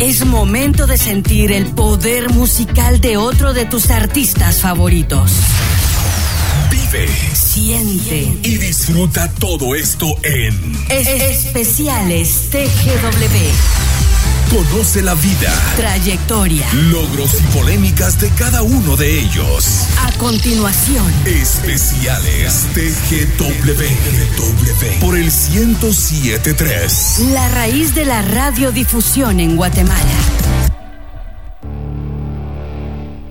Es momento de sentir el poder musical de otro de tus artistas favoritos. Vive, Siente. y disfruta todo esto en Es- especiales TGW. Conoce la vida, Trayectoria. logros y polémicas de cada uno de ellos. A continuación, Especiales TGW por el 1073. la raíz de la radiodifusión en Guatemala.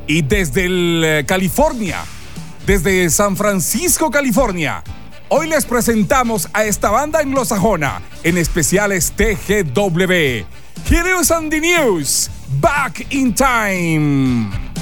Y desde el, eh, California, desde San Francisco, California, hoy les presentamos a esta banda anglosajona en especiales TGW. Heroes and the News, Back in Time.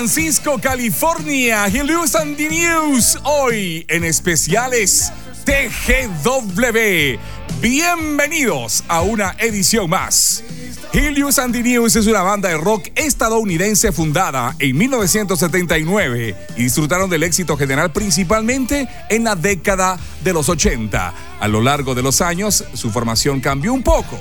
Francisco, California, and the News, hoy en especiales TGW. Bienvenidos a una edición más. Helios and the News es una banda de rock estadounidense fundada en 1979 y disfrutaron del éxito general principalmente en la década de los 80. A lo largo de los años, su formación cambió un poco.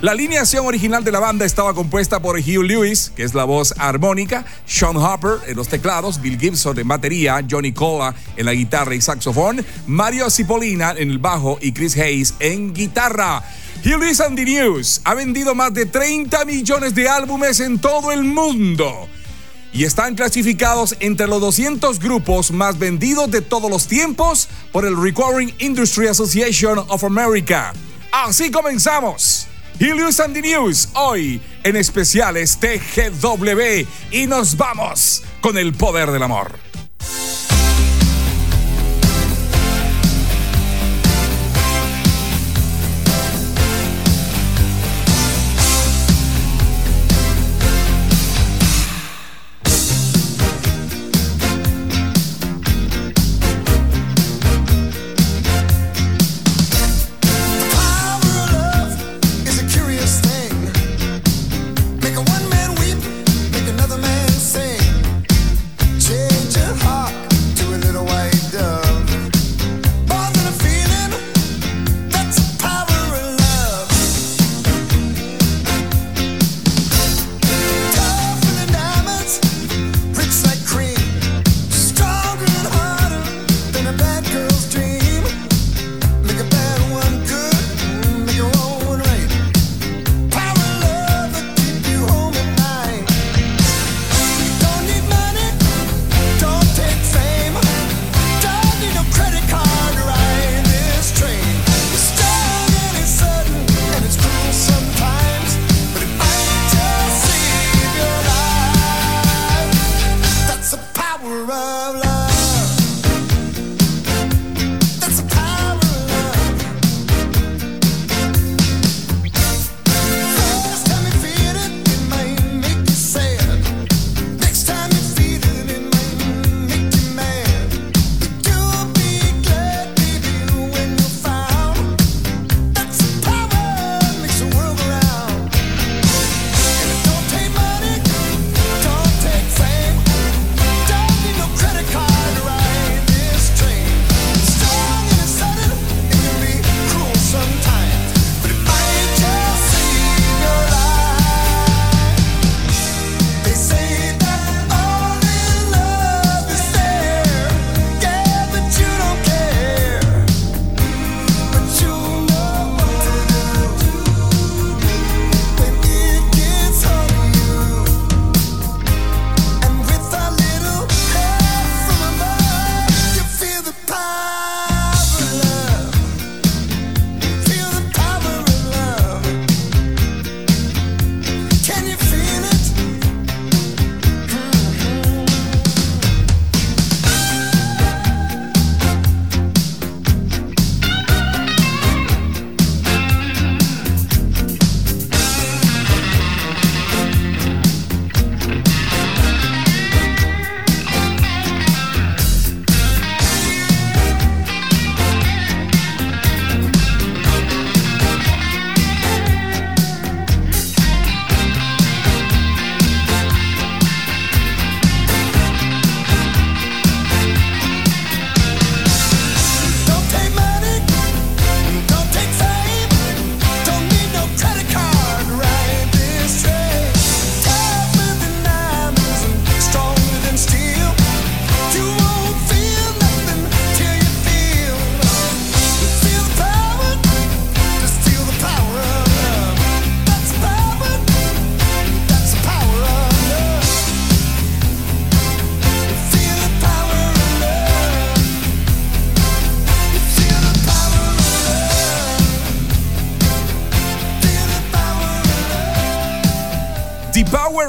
La alineación original de la banda estaba compuesta por Hugh Lewis, que es la voz armónica, Sean Harper en los teclados, Bill Gibson en batería, Johnny Cola en la guitarra y saxofón, Mario Cipollina en el bajo y Chris Hayes en guitarra. Hugh and the News ha vendido más de 30 millones de álbumes en todo el mundo y están clasificados entre los 200 grupos más vendidos de todos los tiempos por el Recording Industry Association of America. Así comenzamos. Helios and the News, hoy en especiales TGW y nos vamos con el poder del amor.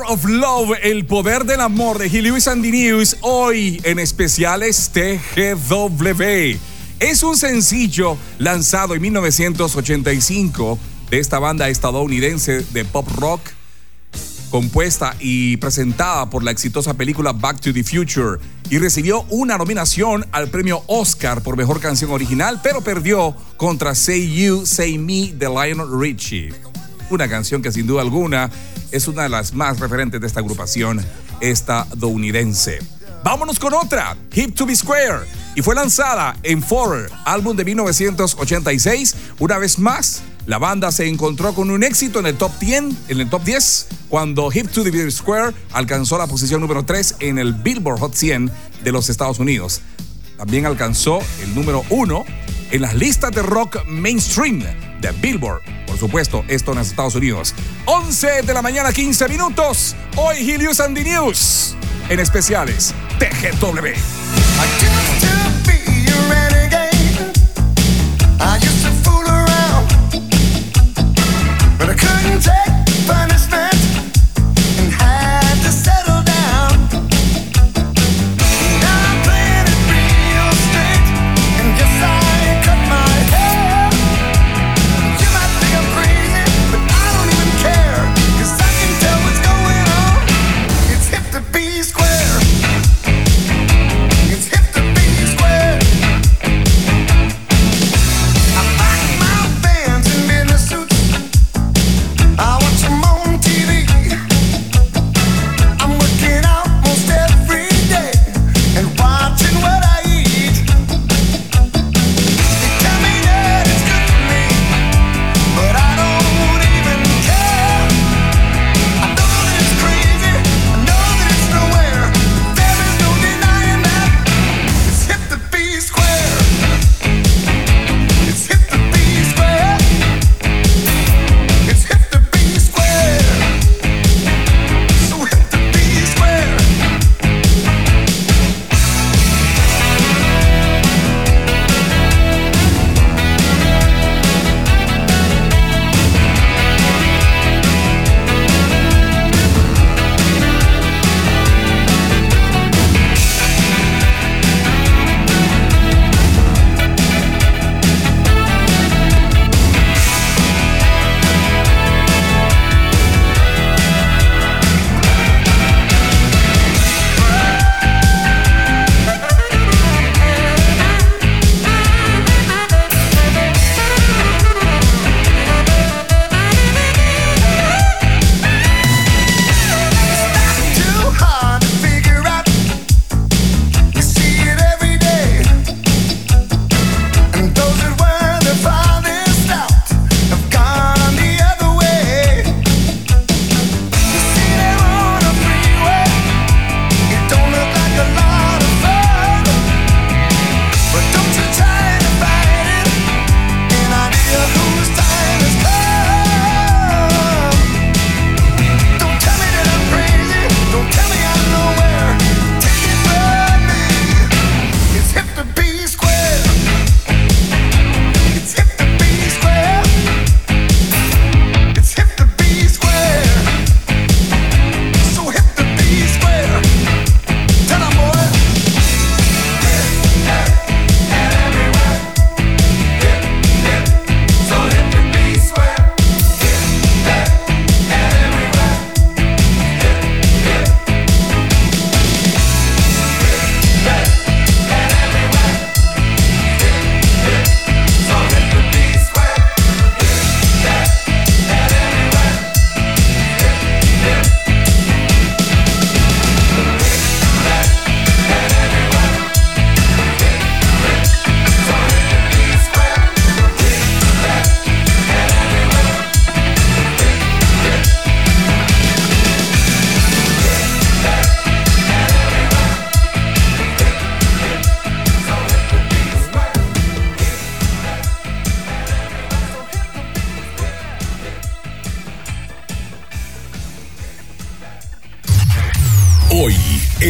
Of Love, el poder del amor de Lewis the News, hoy en especiales TGW. Es un sencillo lanzado en 1985 de esta banda estadounidense de pop rock, compuesta y presentada por la exitosa película Back to the Future, y recibió una nominación al premio Oscar por mejor canción original, pero perdió contra Say You, Say Me de Lionel Richie. Una canción que sin duda alguna es una de las más referentes de esta agrupación estadounidense. Vámonos con otra, Hip to be Square, y fue lanzada en Forer, álbum de 1986. Una vez más, la banda se encontró con un éxito en el top 10, en el top 10, cuando Hip to be Square alcanzó la posición número 3 en el Billboard Hot 100 de los Estados Unidos. También alcanzó el número 1 en las listas de rock mainstream de Billboard supuesto, esto en los Estados Unidos. 11 de la mañana, 15 minutos. Hoy Helios and the News. En especiales, TGW.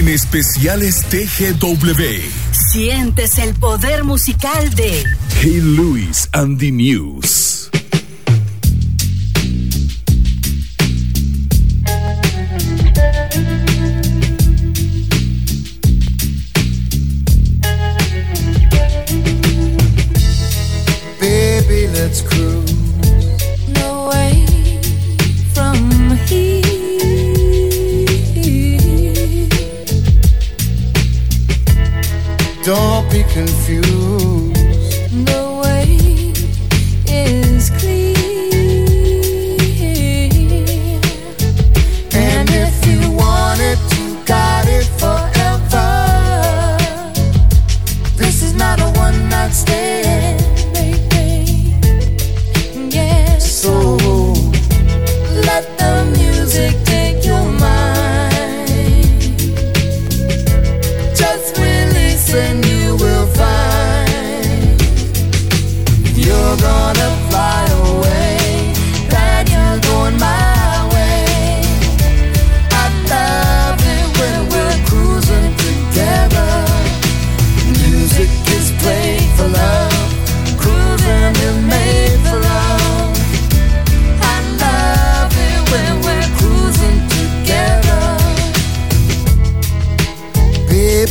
Especiales TGW. Sientes el poder musical de Hey Luis and the News. And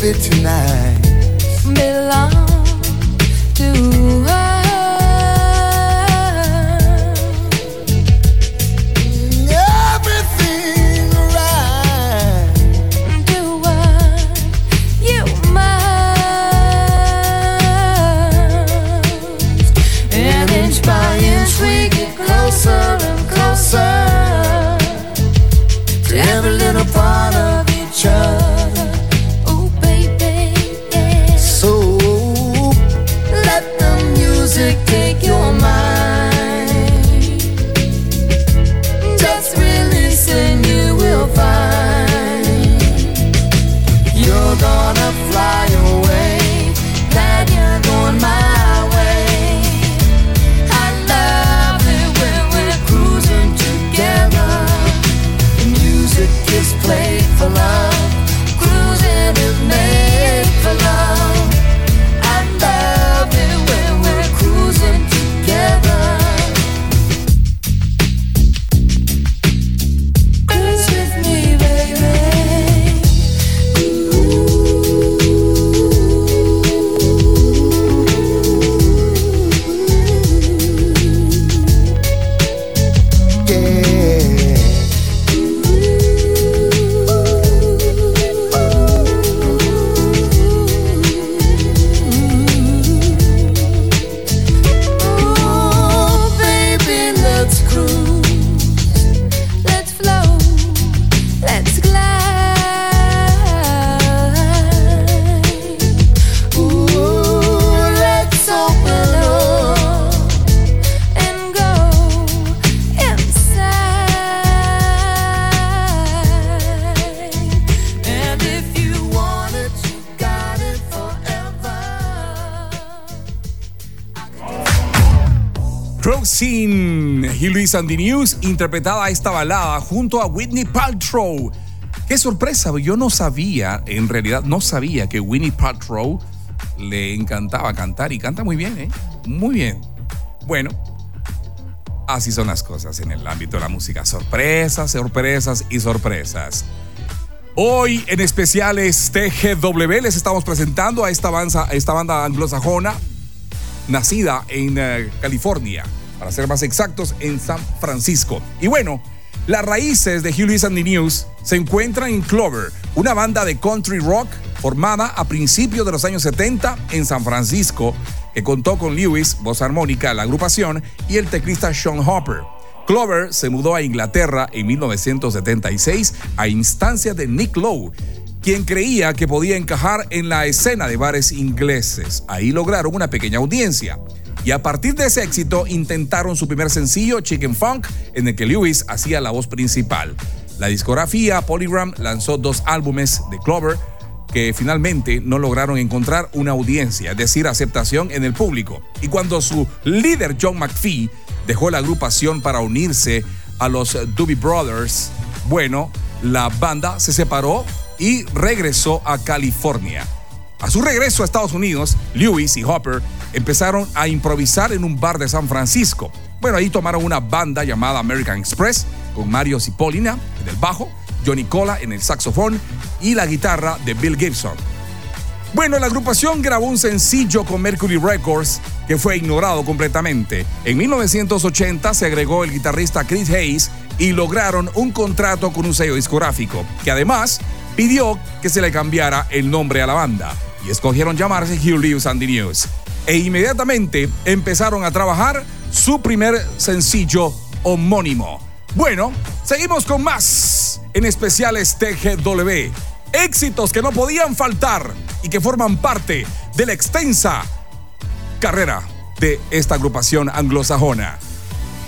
baby, tonight belongs. Sandy News interpretaba esta balada junto a Whitney Paltrow. Qué sorpresa, yo no sabía, en realidad no sabía que Whitney Paltrow le encantaba cantar y canta muy bien, ¿eh? Muy bien. Bueno, así son las cosas en el ámbito de la música. Sorpresas, sorpresas y sorpresas. Hoy en especiales TGW les estamos presentando a esta, banda, esta banda anglosajona nacida en eh, California para ser más exactos, en San Francisco. Y bueno, las raíces de Hugh Lewis and the News se encuentran en Clover, una banda de country rock formada a principios de los años 70 en San Francisco, que contó con Lewis, voz armónica la agrupación, y el teclista Sean Hopper. Clover se mudó a Inglaterra en 1976 a instancia de Nick Lowe, quien creía que podía encajar en la escena de bares ingleses. Ahí lograron una pequeña audiencia. Y a partir de ese éxito intentaron su primer sencillo, Chicken Funk, en el que Lewis hacía la voz principal. La discografía Polygram lanzó dos álbumes de Clover que finalmente no lograron encontrar una audiencia, es decir, aceptación en el público. Y cuando su líder John McPhee dejó la agrupación para unirse a los Doobie Brothers, bueno, la banda se separó y regresó a California. A su regreso a Estados Unidos, Lewis y Hopper empezaron a improvisar en un bar de San Francisco. Bueno, ahí tomaron una banda llamada American Express con Mario Cipollina en el bajo, Johnny Cola en el saxofón y la guitarra de Bill Gibson. Bueno, la agrupación grabó un sencillo con Mercury Records que fue ignorado completamente. En 1980 se agregó el guitarrista Chris Hayes y lograron un contrato con un sello discográfico, que además pidió que se le cambiara el nombre a la banda y escogieron llamarse Hugh Lewis and the News. E inmediatamente empezaron a trabajar su primer sencillo homónimo. Bueno, seguimos con más en especiales TGW. Éxitos que no podían faltar y que forman parte de la extensa carrera de esta agrupación anglosajona.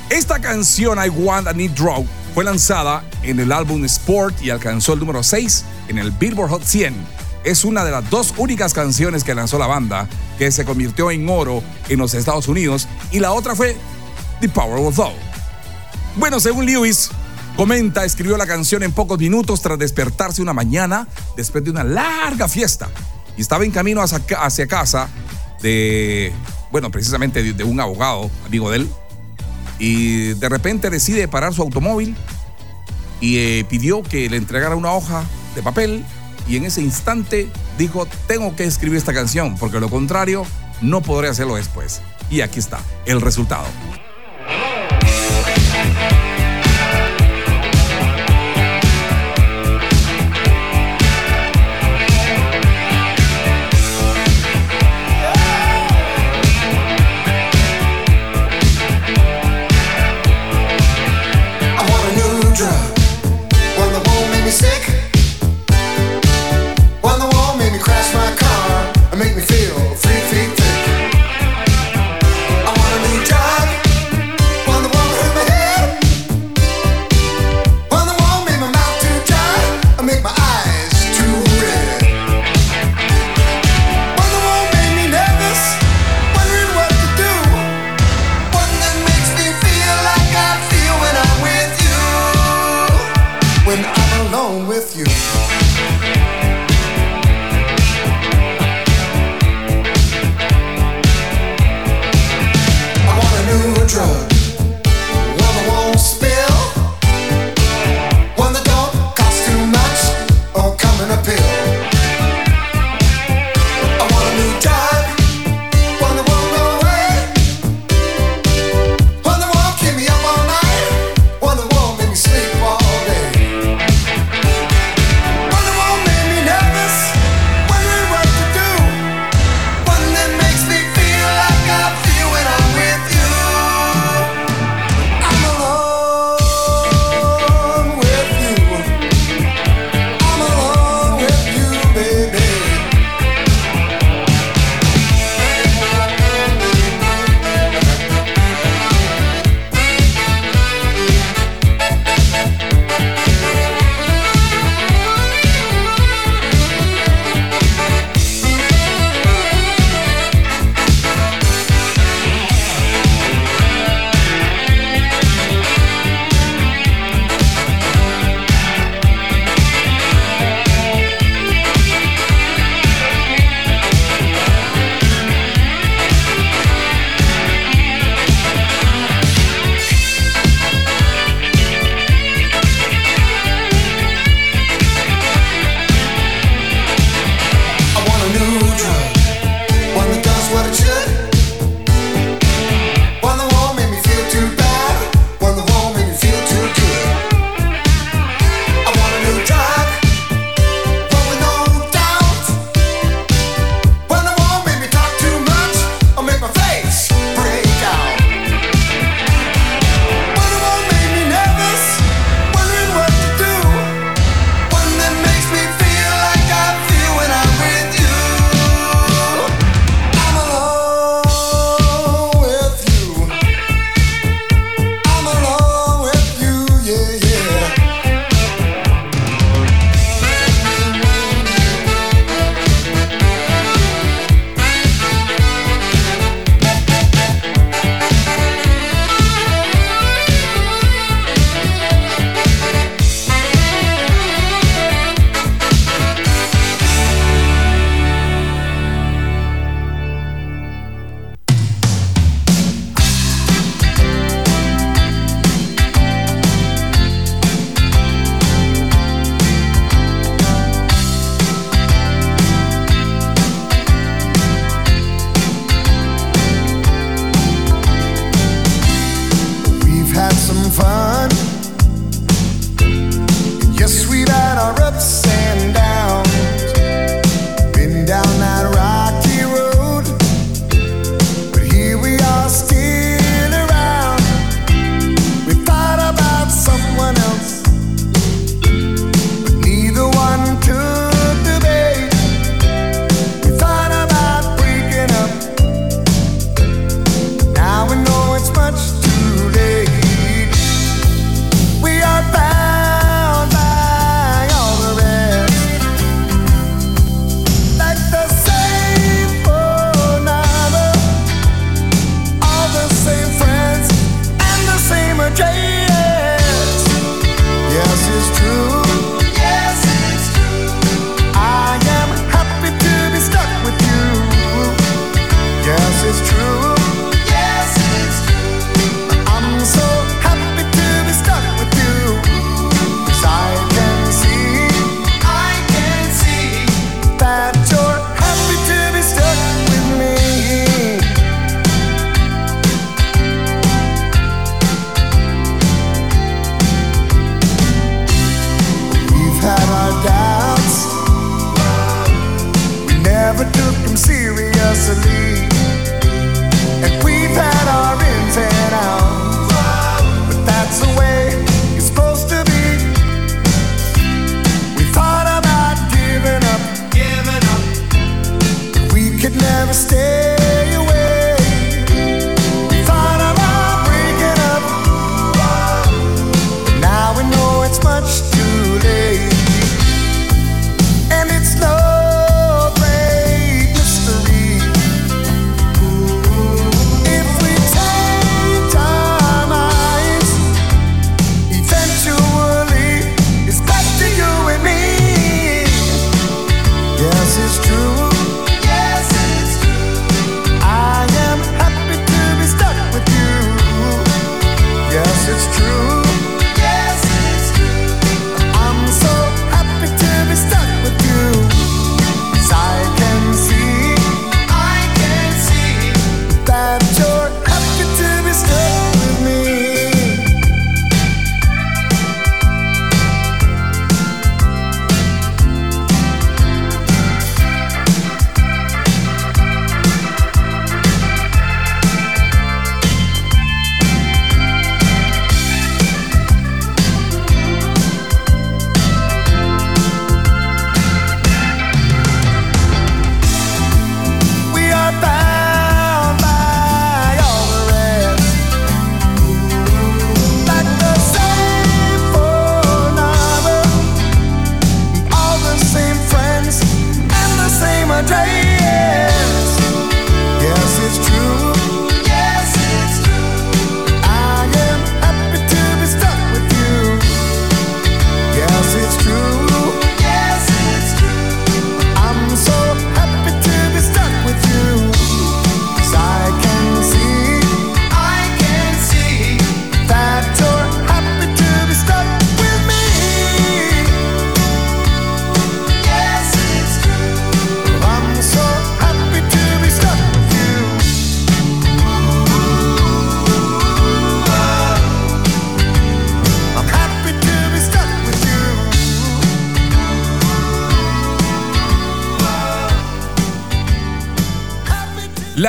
Esta canción I Want a Need Draw fue lanzada en el álbum Sport y alcanzó el número 6 en el Billboard Hot 100 es una de las dos únicas canciones que lanzó la banda que se convirtió en oro en los Estados Unidos y la otra fue The Power of Love. Bueno, según Lewis, comenta, escribió la canción en pocos minutos tras despertarse una mañana después de una larga fiesta y estaba en camino hacia, casa de, bueno, precisamente de, un abogado, amigo de él, y de repente decide parar su automóvil y eh, pidió que le entregara una hoja de papel y en ese instante dijo, tengo que escribir esta canción, porque lo contrario no podré hacerlo después. Y aquí está, el resultado.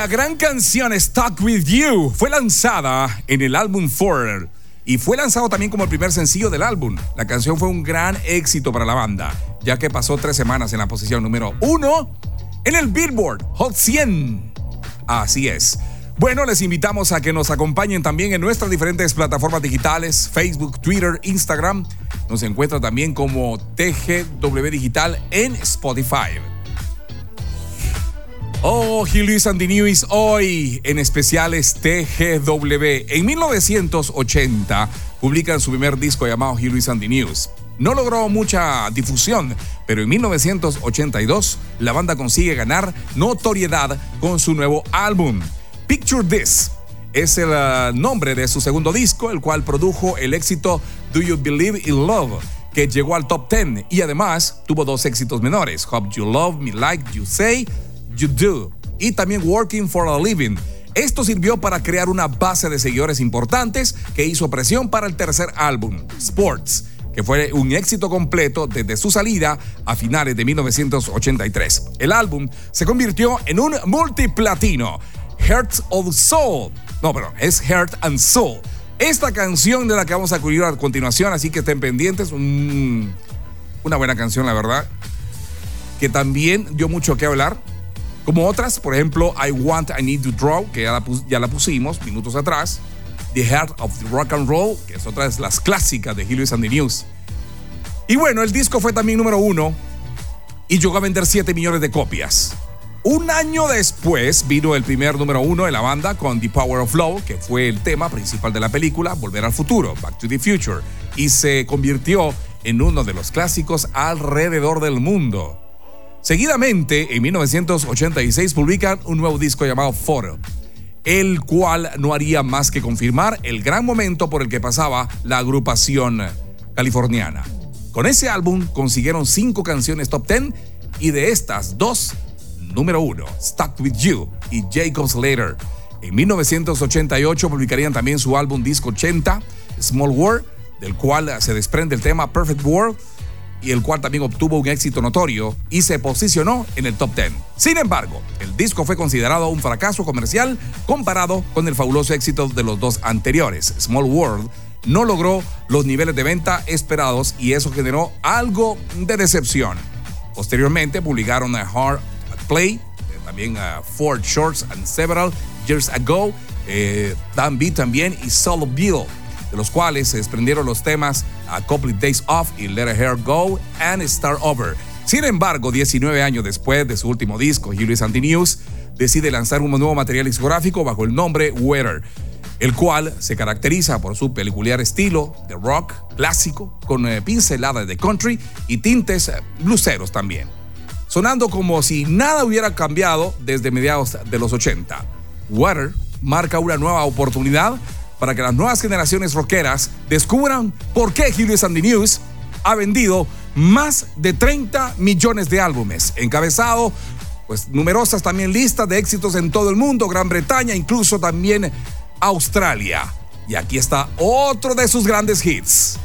La gran canción Stuck With You fue lanzada en el álbum Foreigner y fue lanzado también como el primer sencillo del álbum. La canción fue un gran éxito para la banda, ya que pasó tres semanas en la posición número uno en el Billboard Hot 100. Así es. Bueno, les invitamos a que nos acompañen también en nuestras diferentes plataformas digitales, Facebook, Twitter, Instagram. Nos encuentra también como TGW Digital en Spotify. Oh, Luis and the News hoy en especiales TGW. En 1980 publican su primer disco llamado Luis and the News. No logró mucha difusión, pero en 1982 la banda consigue ganar notoriedad con su nuevo álbum. Picture This es el uh, nombre de su segundo disco, el cual produjo el éxito Do You Believe in Love, que llegó al top 10 y además tuvo dos éxitos menores, Hope You Love Me Like You Say You Do y también Working for a Living. Esto sirvió para crear una base de seguidores importantes que hizo presión para el tercer álbum, Sports, que fue un éxito completo desde su salida a finales de 1983. El álbum se convirtió en un multiplatino, Heart of Soul. No, pero es Heart and Soul. Esta canción de la que vamos a acudir a continuación, así que estén pendientes. una buena canción, la verdad. Que también dio mucho que hablar como otras, por ejemplo, I Want, I Need to Draw, que ya la, pusimos minutos atrás. The Heart of the Rock and Roll, que es otra de las clásicas de Helios and the News. Y bueno, el disco fue también número uno y llegó a vender 7 millones de copias. Un año después vino el primer número uno de la banda con The Power of Love, que fue el tema principal de la película Volver al Futuro, Back to the Future, y se convirtió en uno de los clásicos alrededor del mundo. Seguidamente, en 1986 publican un nuevo disco llamado Photo, el cual no haría más que confirmar el gran momento por el que pasaba la agrupación californiana. Con ese álbum consiguieron cinco canciones top 10 y de estas dos, número uno, Stuck With You y Jacob's Later. En 1988 publicarían también su álbum disco 80, Small World, del cual se desprende el tema Perfect World y el cual también obtuvo un éxito notorio y se posicionó en el top 10. Sin embargo, el disco fue considerado un fracaso comercial comparado con el fabuloso éxito de los dos anteriores. Small World no logró los niveles de venta esperados y eso generó algo de decepción. Posteriormente publicaron a Hard Play, eh, también a Ford Shorts and Several Years Ago, eh, Dan B también y Solo Bill. De los cuales se desprendieron los temas A Couple Days Off y Let a Hair Go and Start Over. Sin embargo, 19 años después de su último disco, Hugh Santi News decide lanzar un nuevo material discográfico bajo el nombre Weather, el cual se caracteriza por su peculiar estilo de rock clásico con eh, pinceladas de country y tintes eh, bluseros también, sonando como si nada hubiera cambiado desde mediados de los 80. Weather marca una nueva oportunidad para que las nuevas generaciones rockeras descubran por qué Hugh Sandy News ha vendido más de 30 millones de álbumes, encabezado pues numerosas también listas de éxitos en todo el mundo, Gran Bretaña, incluso también Australia. Y aquí está otro de sus grandes hits.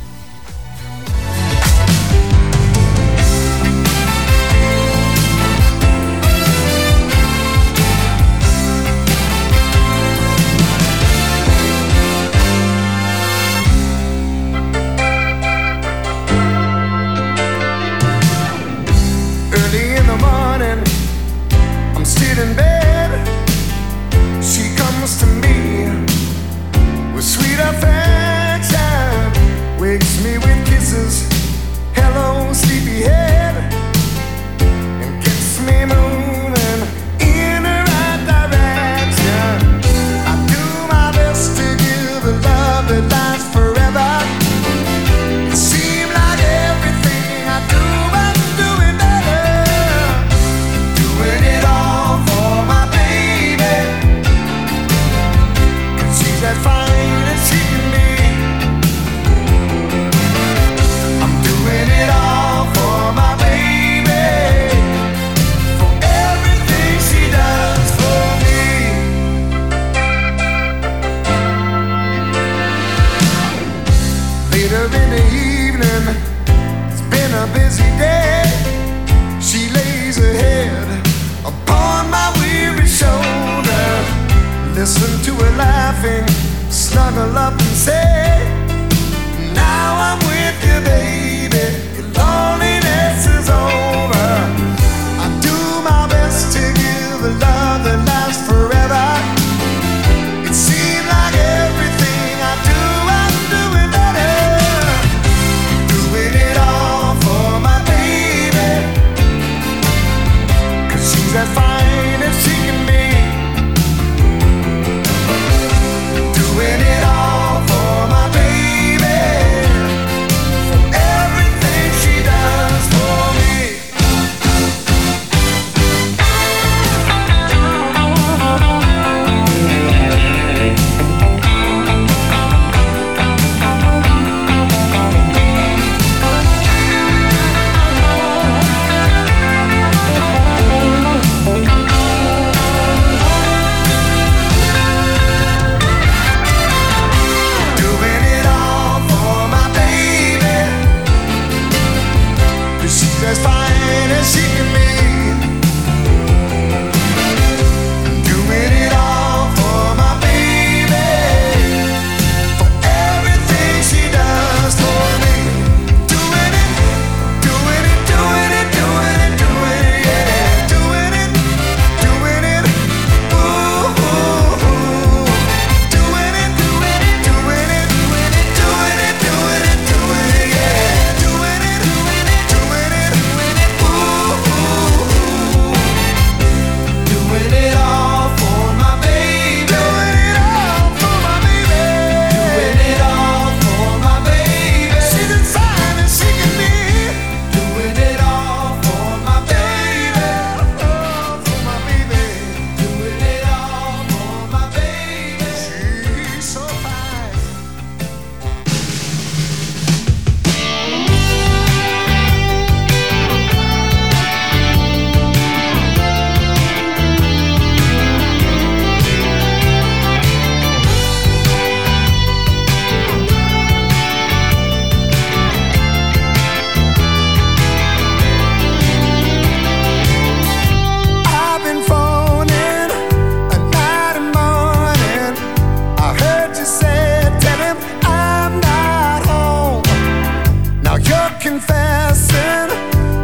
confessing,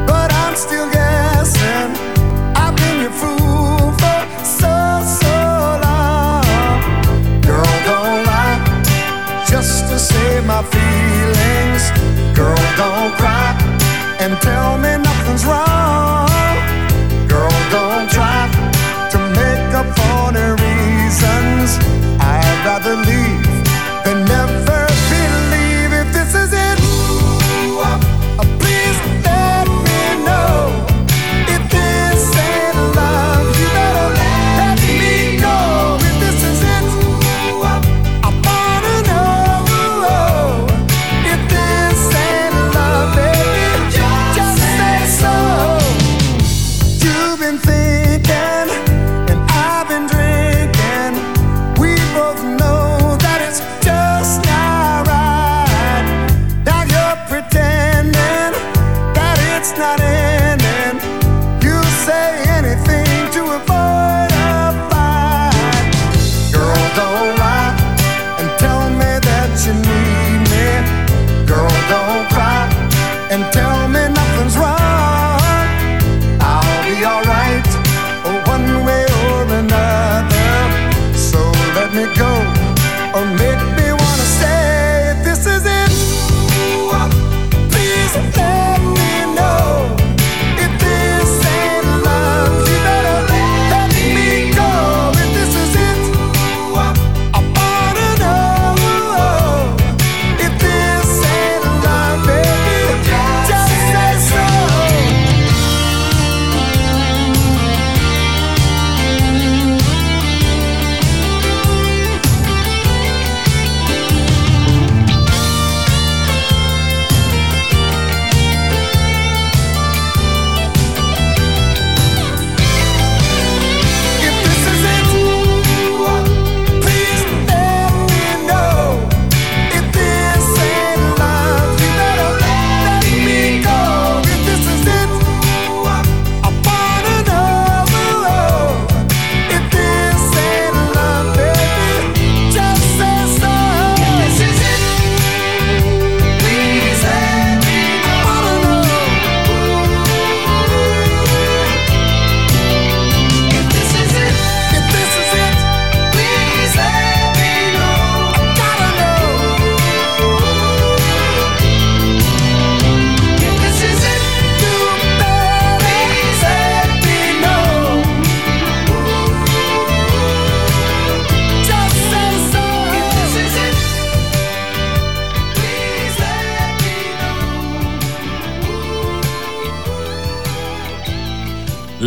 but I'm still guessing. I've been your fool for so, so long. Girl, don't lie just to save my feelings. Girl, don't cry and tell me.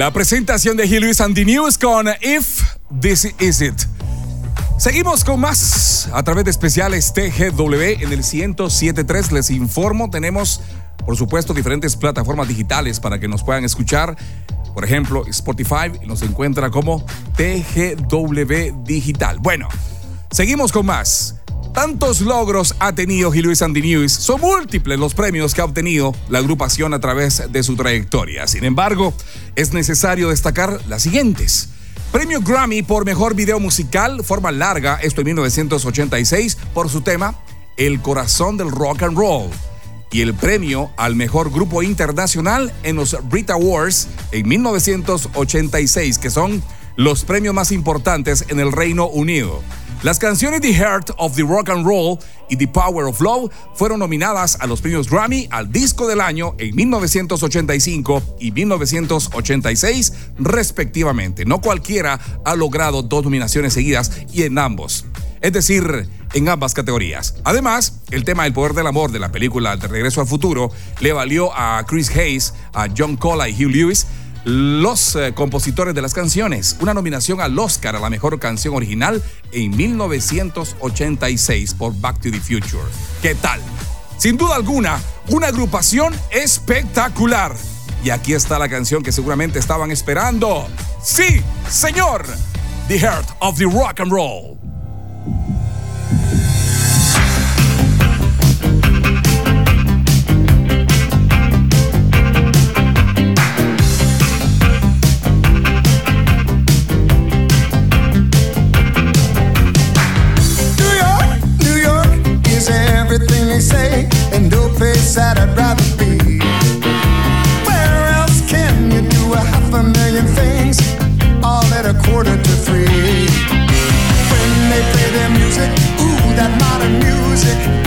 La presentación de Gil Luis News con If This Is It. Seguimos con más a través de especiales TGW en el 1073. Les informo, tenemos por supuesto diferentes plataformas digitales para que nos puedan escuchar. Por ejemplo, Spotify nos encuentra como TGW Digital. Bueno, seguimos con más. Tantos logros ha tenido Gil Luis. Son múltiples los premios que ha obtenido la agrupación a través de su trayectoria. Sin embargo, es necesario destacar las siguientes. Premio Grammy por Mejor Video Musical, forma larga, esto en 1986, por su tema El Corazón del Rock and Roll. Y el premio al Mejor Grupo Internacional en los Brit Awards en 1986, que son los premios más importantes en el Reino Unido. Las canciones The Heart of the Rock and Roll y The Power of Love fueron nominadas a los premios Grammy al Disco del Año en 1985 y 1986 respectivamente. No cualquiera ha logrado dos nominaciones seguidas y en ambos. Es decir, en ambas categorías. Además, el tema El poder del amor de la película De Regreso al Futuro le valió a Chris Hayes, a John Cola y Hugh Lewis los eh, compositores de las canciones, una nominación al Oscar a la mejor canción original en 1986 por Back to the Future. ¿Qué tal? Sin duda alguna, una agrupación espectacular. Y aquí está la canción que seguramente estaban esperando. Sí, señor. The Heart of the Rock and Roll. At a quarter to three? When they play their music, ooh, that modern music,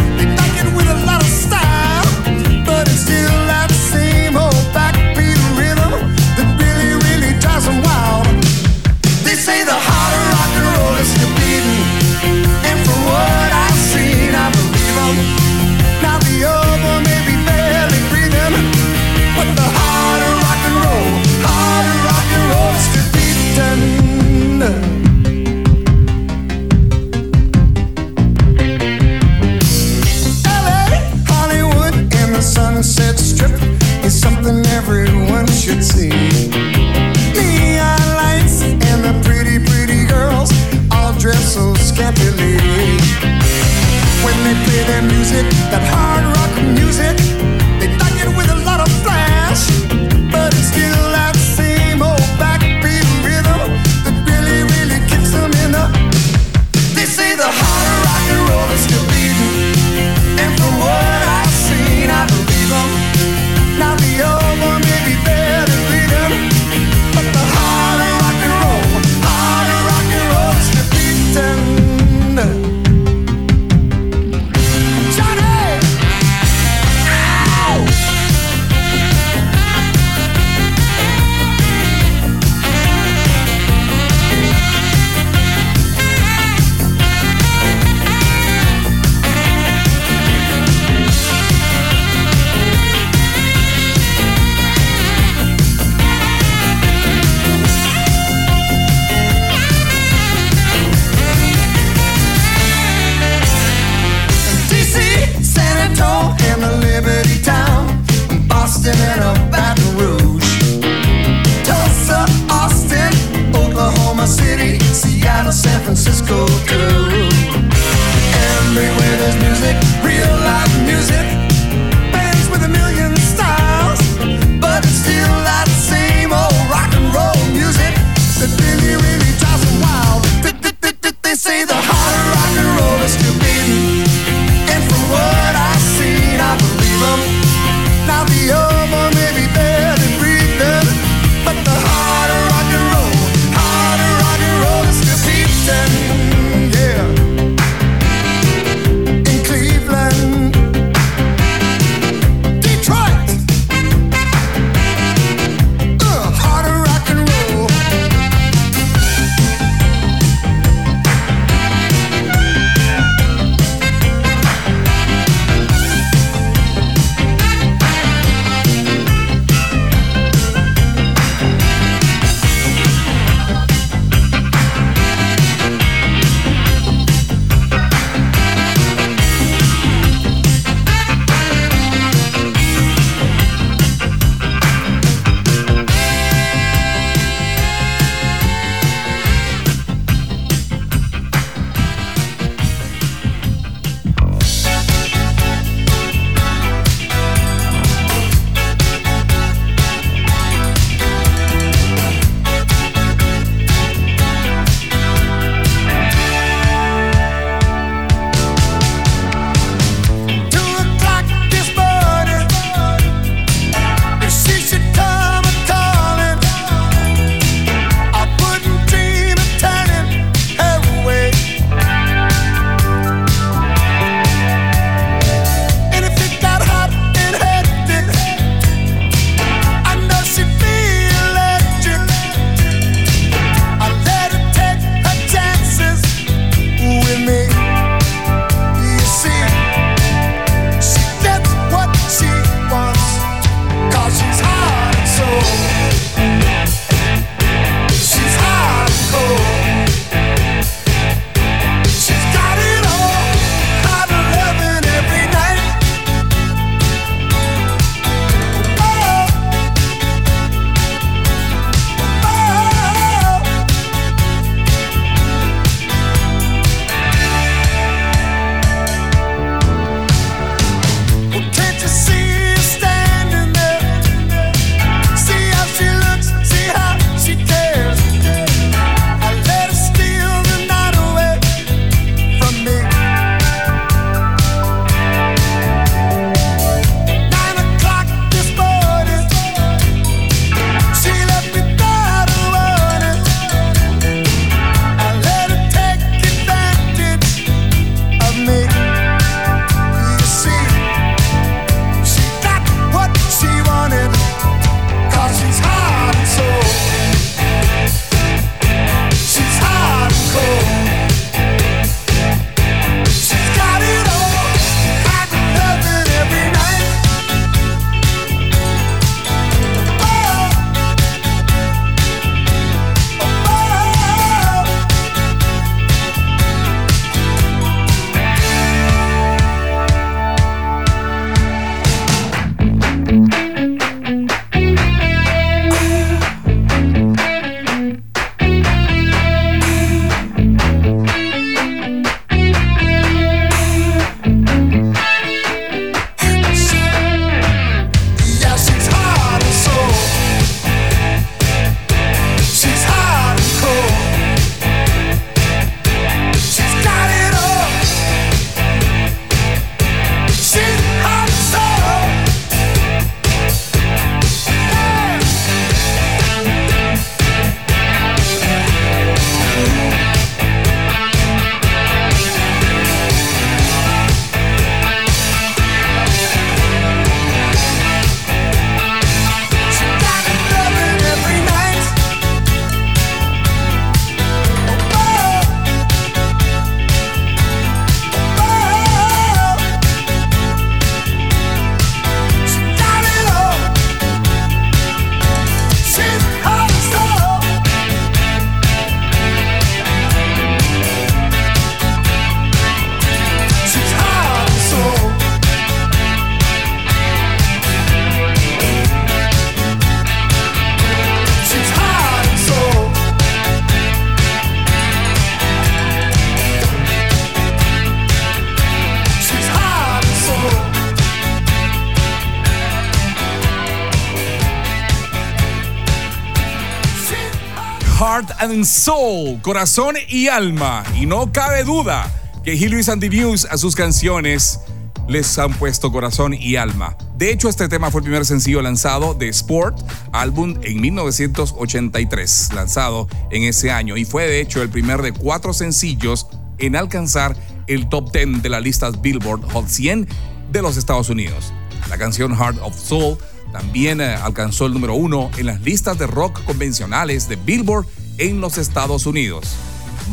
and Soul, corazón y alma. Y no cabe duda que He Luis News a sus canciones les han puesto corazón y alma. De hecho, este tema fue el primer sencillo lanzado de Sport, álbum en 1983, lanzado en ese año, y fue de hecho el primer de cuatro sencillos en alcanzar el top 10 de las listas Billboard Hot 100 de los Estados Unidos. La canción Heart of Soul también eh, alcanzó el número uno en las listas de rock convencionales de Billboard en los Estados Unidos.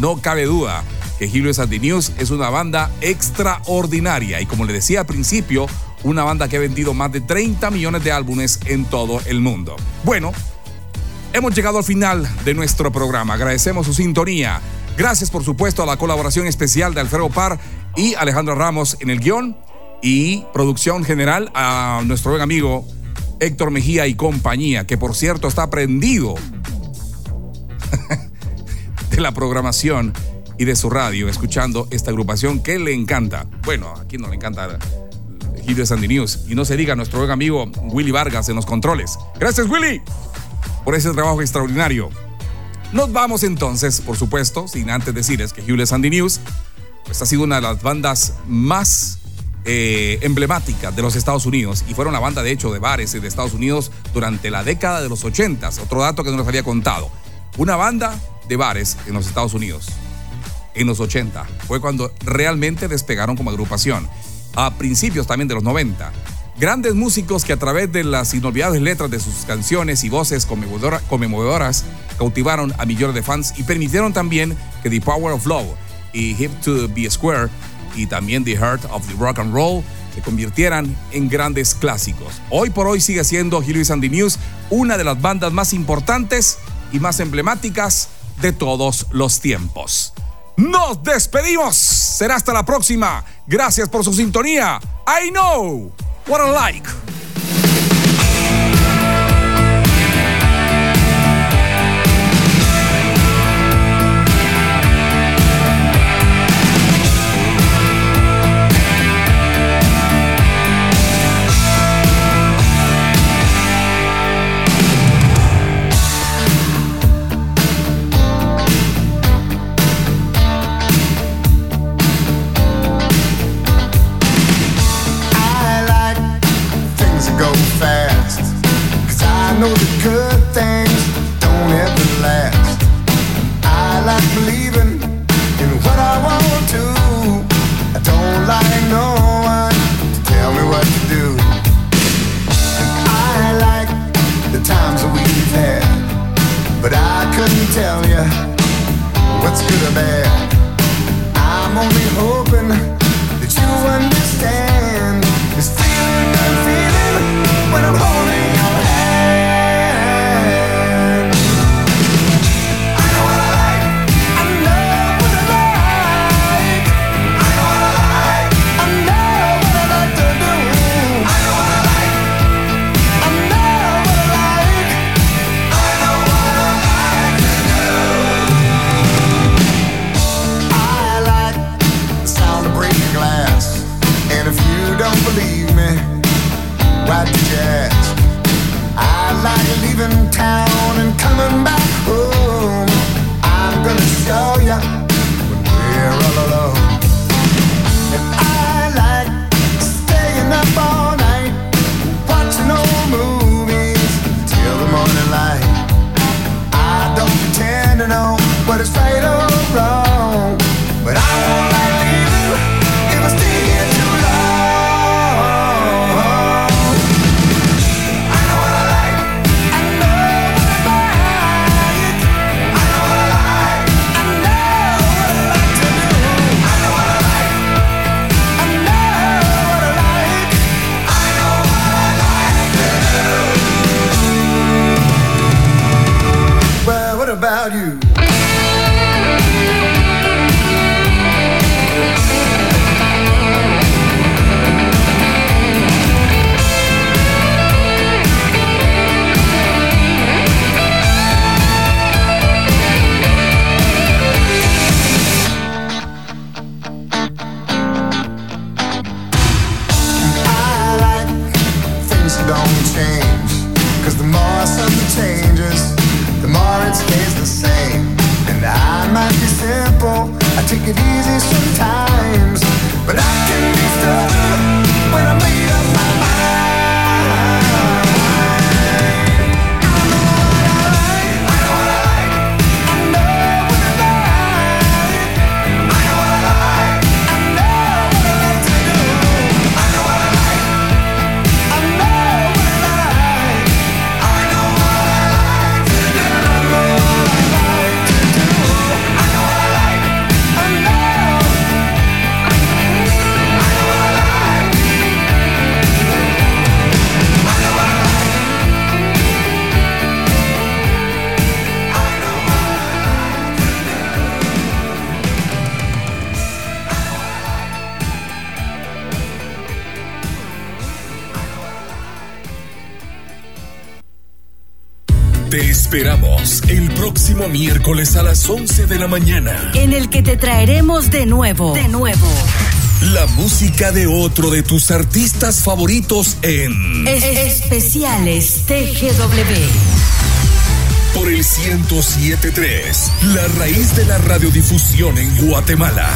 No cabe duda que Helios and the News es una banda extraordinaria y como le decía al principio, una banda que ha vendido más de 30 millones de álbumes en todo el mundo. Bueno, hemos llegado al final de nuestro programa. Agradecemos su sintonía. Gracias por supuesto a la colaboración especial de Alfredo Par y Alejandro Ramos en el guion y producción general a nuestro buen amigo Héctor Mejía y compañía, que por cierto está prendido de la programación y de su radio, escuchando esta agrupación que le encanta. Bueno, a quien no le encanta Hit de Sandy News. Y no se diga nuestro buen amigo Willy Vargas en los controles. Gracias, Willy, por ese trabajo extraordinario. Nos vamos entonces, por supuesto, sin antes decirles que Hugh Sandy News pues, ha sido una de las bandas más eh, emblemáticas de los Estados Unidos y fueron la banda de hecho de bares de Estados Unidos durante la década de los 80. Otro dato que no les había contado. Una banda de bares en los Estados Unidos en los 80. Fue cuando realmente despegaron como agrupación. A principios también de los 90. Grandes músicos que a través de las inolvidables letras de sus canciones y voces conmovedoras cautivaron a millones de fans y permitieron también que The Power of Love y Hip to Be Square y también The Heart of the Rock and Roll se convirtieran en grandes clásicos. Hoy por hoy sigue siendo Hugh and the News una de las bandas más importantes y más emblemáticas de todos los tiempos. Nos despedimos. Será hasta la próxima. Gracias por su sintonía. I know what I like. yeah. Miércoles a las 11 de la mañana. En el que te traeremos de nuevo, de nuevo. La música de otro de tus artistas favoritos en Es- especiales TGW. por el 1073, la raíz de la radiodifusión en Guatemala.